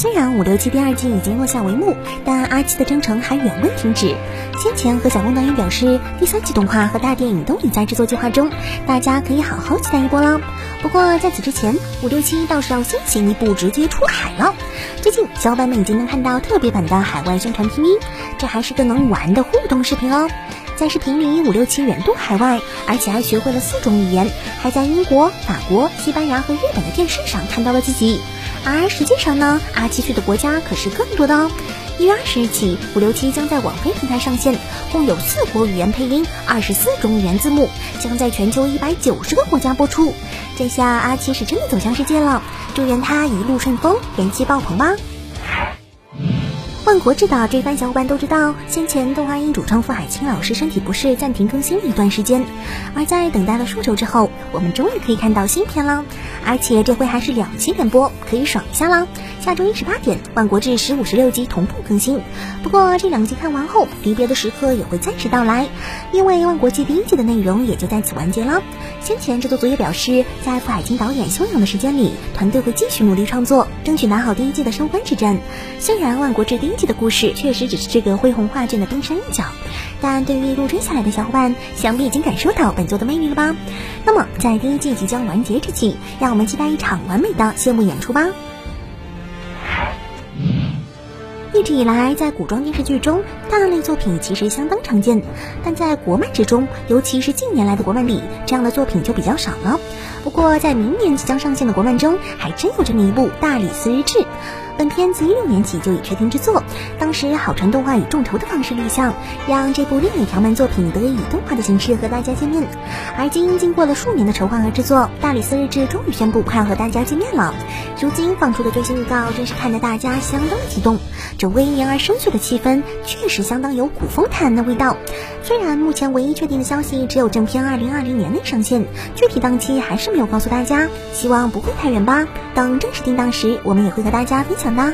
虽然五六七第二季已经落下帷幕，但阿七的征程还远未停止。先前和小工导演表示，第三季动画和大电影都已在制作计划中，大家可以好好期待一波了。不过在此之前，五六七倒是要先行一步直接出海了。最近小伙伴们已经能看到特别版的海外宣传 PV，这还是个能玩的互动视频哦。在视频里，五六七远渡海外，而且还学会了四种语言，还在英国、法国、西班牙和日本的电视上看到了自己。而实际上呢，阿七去的国家可是更多的哦。一月二十日起，五六七将在网飞平台上线，共有四国语言配音，二十四种语言字幕，将在全球一百九十个国家播出。这下阿七是真的走向世界了，祝愿他一路顺风，人气爆棚吧！万国志的这番小伙伴都知道，先前动画音主唱傅海清老师身体不适，暂停更新了一段时间。而在等待了数周之后，我们终于可以看到新片了，而且这回还是两期连播，可以爽一下啦！下周一十八点，万国志十五十六集同步更新。不过这两集看完后，离别的时刻也会暂时到来，因为万国志第一季的内容也就在此完结了。先前制作组也表示，在傅海清导演休养的时间里，团队会继续努力创作，争取拿好第一季的收官之战。虽然万国志第一记的故事确实只是这个恢宏画卷的冰山一角，但对于入追下来的小伙伴，想必已经感受到本作的魅力了吧？那么在第一季即将完结之际，让我们期待一场完美的谢幕演出吧！一直以来，在古装电视剧中，大类作品其实相当常见，但在国漫之中，尤其是近年来的国漫里，这样的作品就比较少了。不过，在明年即将上线的国漫中，还真有这么一部《大理寺日志》。本片自一六年起就已确定制作，当时好传动画以众筹的方式立项，让这部另一条漫作品得以以动画的形式和大家见面。而今经过了数年的筹划和制作，《大理寺日志》终于宣布快要和大家见面了。如今放出的最新预告，真是看得大家相当激动。这威严而深邃的气氛，确实相当有古风探案的味道。虽然目前唯一确定的消息只有正片二零二零年内上线，具体档期还是没有告诉大家，希望不会太远吧。等正式定档时，我们也会和大家分享的。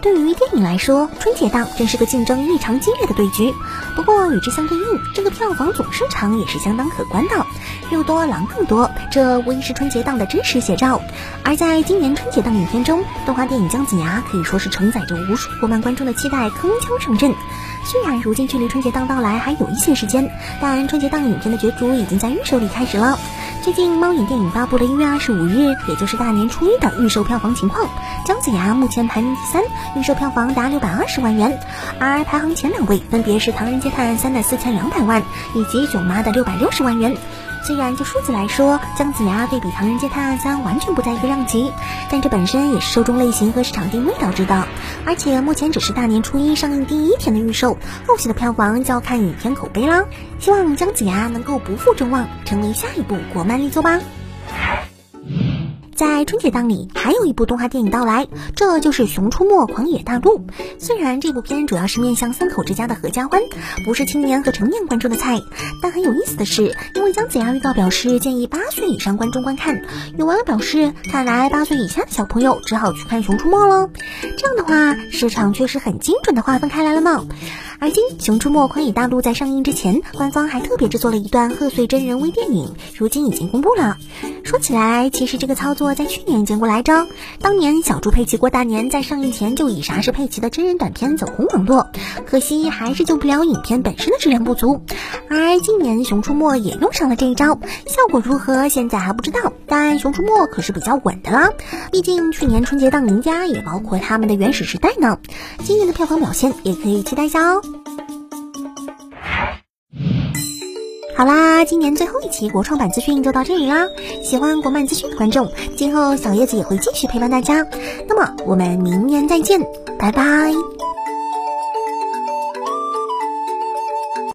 对于电影来说，春节档真是个竞争异常激烈的对局。不过与之相对应，这个票房总市场也是相当可观的，肉多狼更多，这无疑是春节档的真实写照。而在今年春节档影片中，动画电影《姜子牙》可以说是承载着无数国漫观众的期待，铿锵上阵。虽然如今距离春节档到来还有一些时间，但春节档影片的角逐已经在预售里开始了。最近，猫眼电影发布了一月二十五日，也就是大年初一的预售票房情况。姜子牙目前排名第三，预售票房达六百二十万元，而排行前两位分别是《唐人街探案三》的四千两百万，以及《囧妈》的六百六十万元。虽然就数字来说，姜子牙对比《唐人街探案三》完全不在一个量级，但这本身也是受众类型和市场定位导致的。而且目前只是大年初一上映第一天的预售，后续的票房就要看影片口碑啦。希望姜子牙能够不负众望，成为下一部国漫力作吧。在春节档里，还有一部动画电影到来，这就是《熊出没狂野大陆》。虽然这部片主要是面向三口之家的合家欢，不是青年和成年观众的菜，但很有意思的是，因为姜子牙预告表示建议八岁以上观众观看，有网友表示，看来八岁以下的小朋友只好去看《熊出没》了。这样的话，市场确实很精准的划分开来了呢。而今，《熊出没狂野大陆》在上映之前，官方还特别制作了一段贺岁真人微电影，如今已经公布了。说起来，其实这个操作在去年见过来着。当年小猪佩奇过大年在上映前就以《啥是佩奇》的真人短片走红网络，可惜还是救不了影片本身的质量不足。而今年《熊出没》也用上了这一招，效果如何现在还不知道，但《熊出没》可是比较稳的啦。毕竟去年春节档赢家也包括他们的原始时代呢。今年的票房表现也可以期待下哦。好啦，今年最后一期国创版资讯就到这里啦。喜欢国漫资讯的观众，今后小叶子也会继续陪伴大家。那么我们明年再见，拜拜。